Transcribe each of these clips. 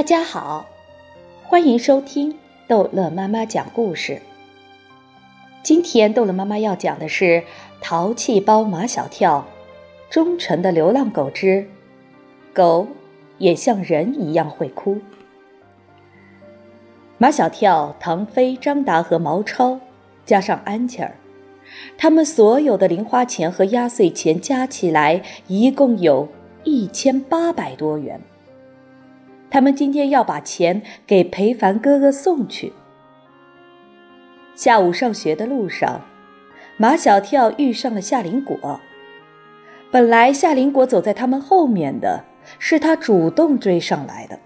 大家好，欢迎收听逗乐妈妈讲故事。今天逗乐妈妈要讲的是《淘气包马小跳》，忠诚的流浪狗之狗也像人一样会哭。马小跳、唐飞、张达和毛超，加上安琪儿，他们所有的零花钱和压岁钱加起来，一共有一千八百多元。他们今天要把钱给裴凡哥哥送去。下午上学的路上，马小跳遇上了夏林果。本来夏林果走在他们后面的，是他主动追上来的。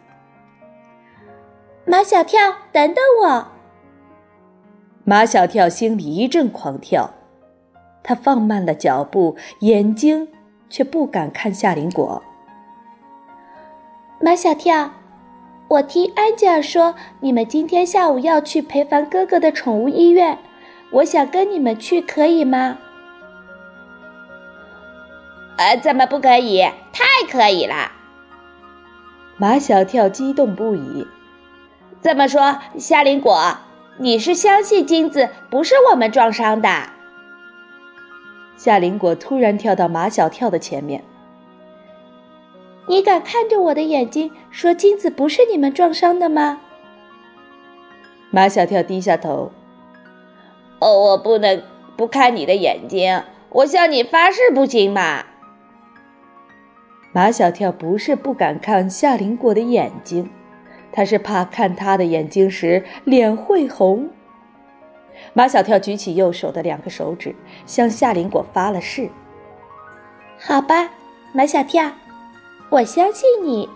马小跳，等等我！马小跳心里一阵狂跳，他放慢了脚步，眼睛却不敢看夏林果。马小跳，我听安吉尔说你们今天下午要去裴凡哥哥的宠物医院，我想跟你们去，可以吗？呃，怎么不可以？太可以了！马小跳激动不已。这么说，夏林果，你是相信金子不是我们撞伤的？夏林果突然跳到马小跳的前面。你敢看着我的眼睛说金子不是你们撞伤的吗？马小跳低下头。哦，我不能不看你的眼睛，我向你发誓，不行吗？马小跳不是不敢看夏林果的眼睛，他是怕看他的眼睛时脸会红。马小跳举起右手的两个手指，向夏林果发了誓。好吧，马小跳。我相信你，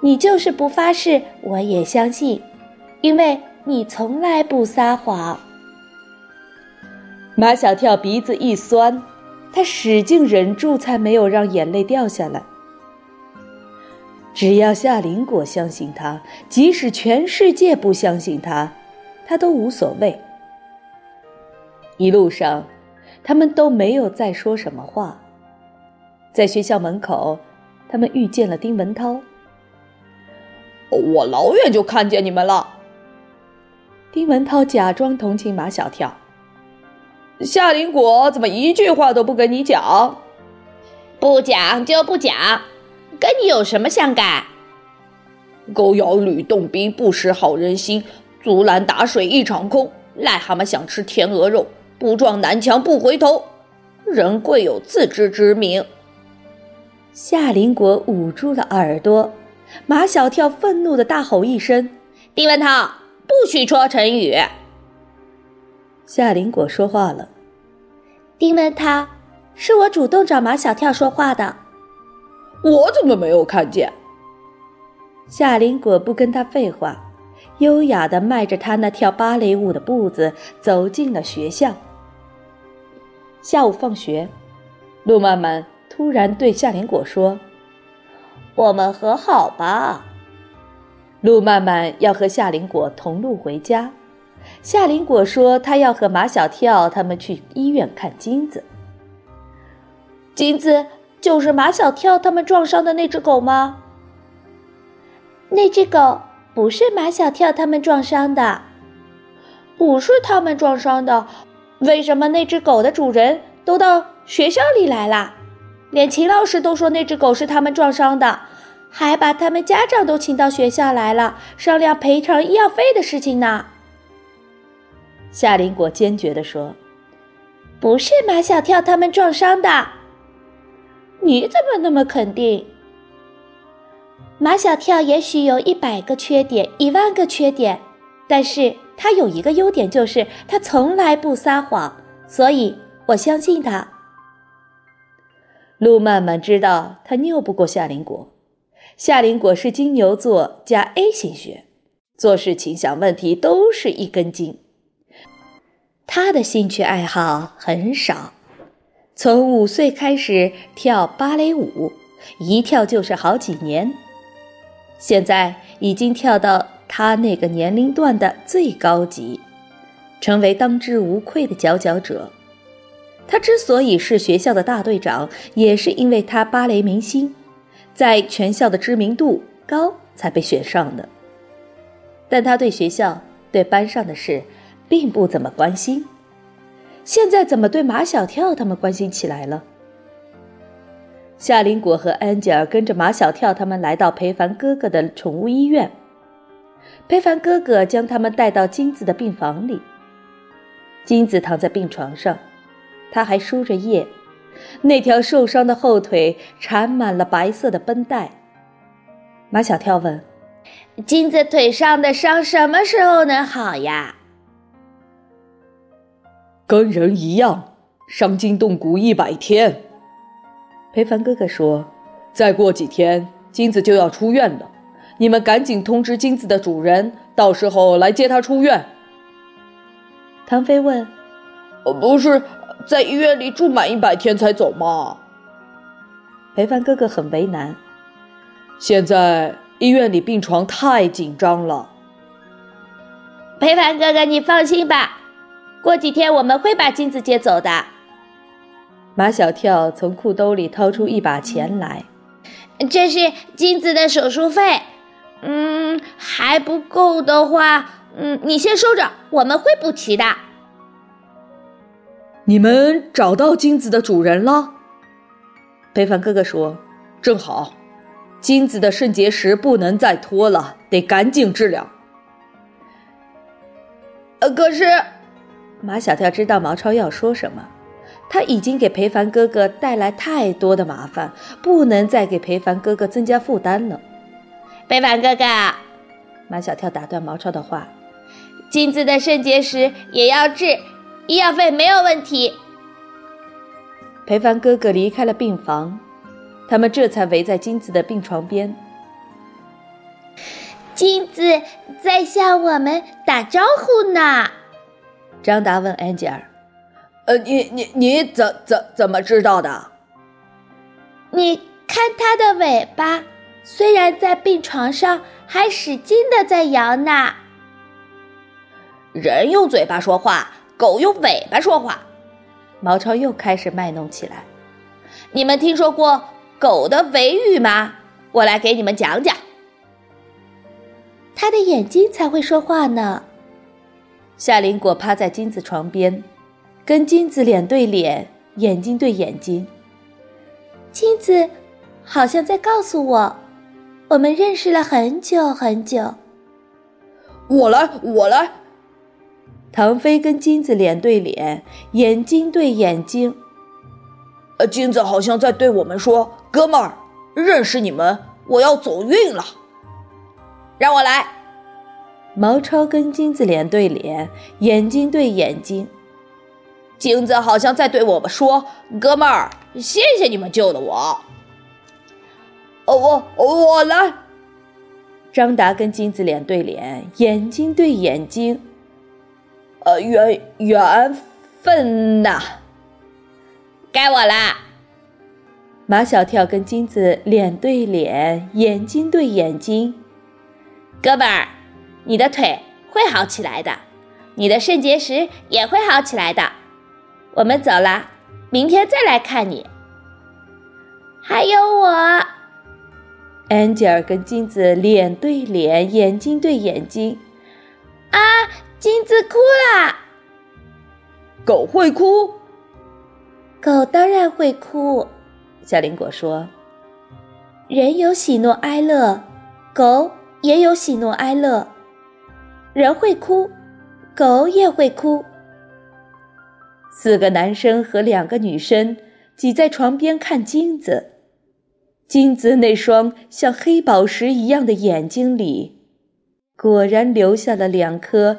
你就是不发誓，我也相信，因为你从来不撒谎。马小跳鼻子一酸，他使劲忍住，才没有让眼泪掉下来。只要夏林果相信他，即使全世界不相信他，他都无所谓。一路上，他们都没有再说什么话，在学校门口。他们遇见了丁文涛。我老远就看见你们了。丁文涛假装同情马小跳。夏林果怎么一句话都不跟你讲？不讲就不讲，跟你有什么相干？狗咬吕洞宾，不识好人心，竹篮打水一场空。癞蛤蟆想吃天鹅肉，不撞南墙不回头。人贵有自知之明。夏林果捂住了耳朵，马小跳愤怒的大吼一声：“丁文涛，不许说成语！”夏林果说话了：“丁文涛，是我主动找马小跳说话的，我怎么没有看见？”夏林果不跟他废话，优雅的迈着他那跳芭蕾舞的步子走进了学校。下午放学，路漫漫。突然对夏林果说：“我们和好吧。”路漫漫要和夏林果同路回家。夏林果说：“他要和马小跳他们去医院看金子。”金子就是马小跳他们撞伤的那只狗吗？那只狗不是马小跳他们撞伤的，不是他们撞伤的。为什么那只狗的主人都到学校里来了？连秦老师都说那只狗是他们撞伤的，还把他们家长都请到学校来了，商量赔偿医药费的事情呢。夏林果坚决地说：“不是马小跳他们撞伤的。”你怎么那么肯定？马小跳也许有一百个缺点，一万个缺点，但是他有一个优点，就是他从来不撒谎，所以我相信他。陆漫漫知道他拗不过夏林果，夏林果是金牛座加 A 型血，做事情想问题都是一根筋。他的兴趣爱好很少，从五岁开始跳芭蕾舞，一跳就是好几年，现在已经跳到他那个年龄段的最高级，成为当之无愧的佼佼者。他之所以是学校的大队长，也是因为他芭蕾明星，在全校的知名度高才被选上的。但他对学校、对班上的事并不怎么关心。现在怎么对马小跳他们关心起来了？夏林果和安吉尔跟着马小跳他们来到裴凡哥哥的宠物医院。裴凡哥哥将他们带到金子的病房里。金子躺在病床上，他还输着液，那条受伤的后腿缠满了白色的绷带。马小跳问：“金子腿上的伤什么时候能好呀？”跟人一样，伤筋动骨一百天。裴凡哥哥说：“再过几天，金子就要出院了，你们赶紧通知金子的主人，到时候来接他出院。”唐飞问：“不是在医院里住满一百天才走吗？”裴凡哥哥很为难：“现在医院里病床太紧张了。”裴凡哥哥，你放心吧。过几天我们会把金子接走的。马小跳从裤兜里掏出一把钱来，这是金子的手术费。嗯，还不够的话，嗯，你先收着，我们会补齐的。你们找到金子的主人了？裴凡哥哥说：“正好，金子的肾结石不能再拖了，得赶紧治疗。”呃，可是。马小跳知道毛超要说什么，他已经给裴凡哥哥带来太多的麻烦，不能再给裴凡哥哥增加负担了。裴凡哥哥，马小跳打断毛超的话：“金子的肾结石也要治，医药费没有问题。”裴凡哥哥离开了病房，他们这才围在金子的病床边。金子在向我们打招呼呢。张达问安吉尔：“呃，你你你怎怎怎么知道的？你看它的尾巴，虽然在病床上，还使劲的在摇呢。人用嘴巴说话，狗用尾巴说话。”毛超又开始卖弄起来。你们听说过狗的尾语吗？我来给你们讲讲。它的眼睛才会说话呢。夏林果趴在金子床边，跟金子脸对脸，眼睛对眼睛。金子好像在告诉我，我们认识了很久很久。我来，我来。唐飞跟金子脸对脸，眼睛对眼睛。呃，金子好像在对我们说：“哥们儿，认识你们，我要走运了。”让我来。毛超跟金子脸对脸，眼睛对眼睛。金子好像在对我们说：“哥们儿，谢谢你们救了我。”哦，我我来。张达跟金子脸对脸，眼睛对眼睛。呃，缘缘分呐，该我啦。马小跳跟金子脸对脸，眼睛对眼睛。哥们儿。你的腿会好起来的，你的肾结石也会好起来的。我们走了，明天再来看你。还有我，安吉尔跟金子脸对脸，眼睛对眼睛。哭了。狗会哭？狗当然会哭。小林果说：“人有喜怒哀乐，狗也有喜怒哀乐。”人会哭，狗也会哭。四个男生和两个女生挤在床边看金子，金子那双像黑宝石一样的眼睛里，果然留下了两颗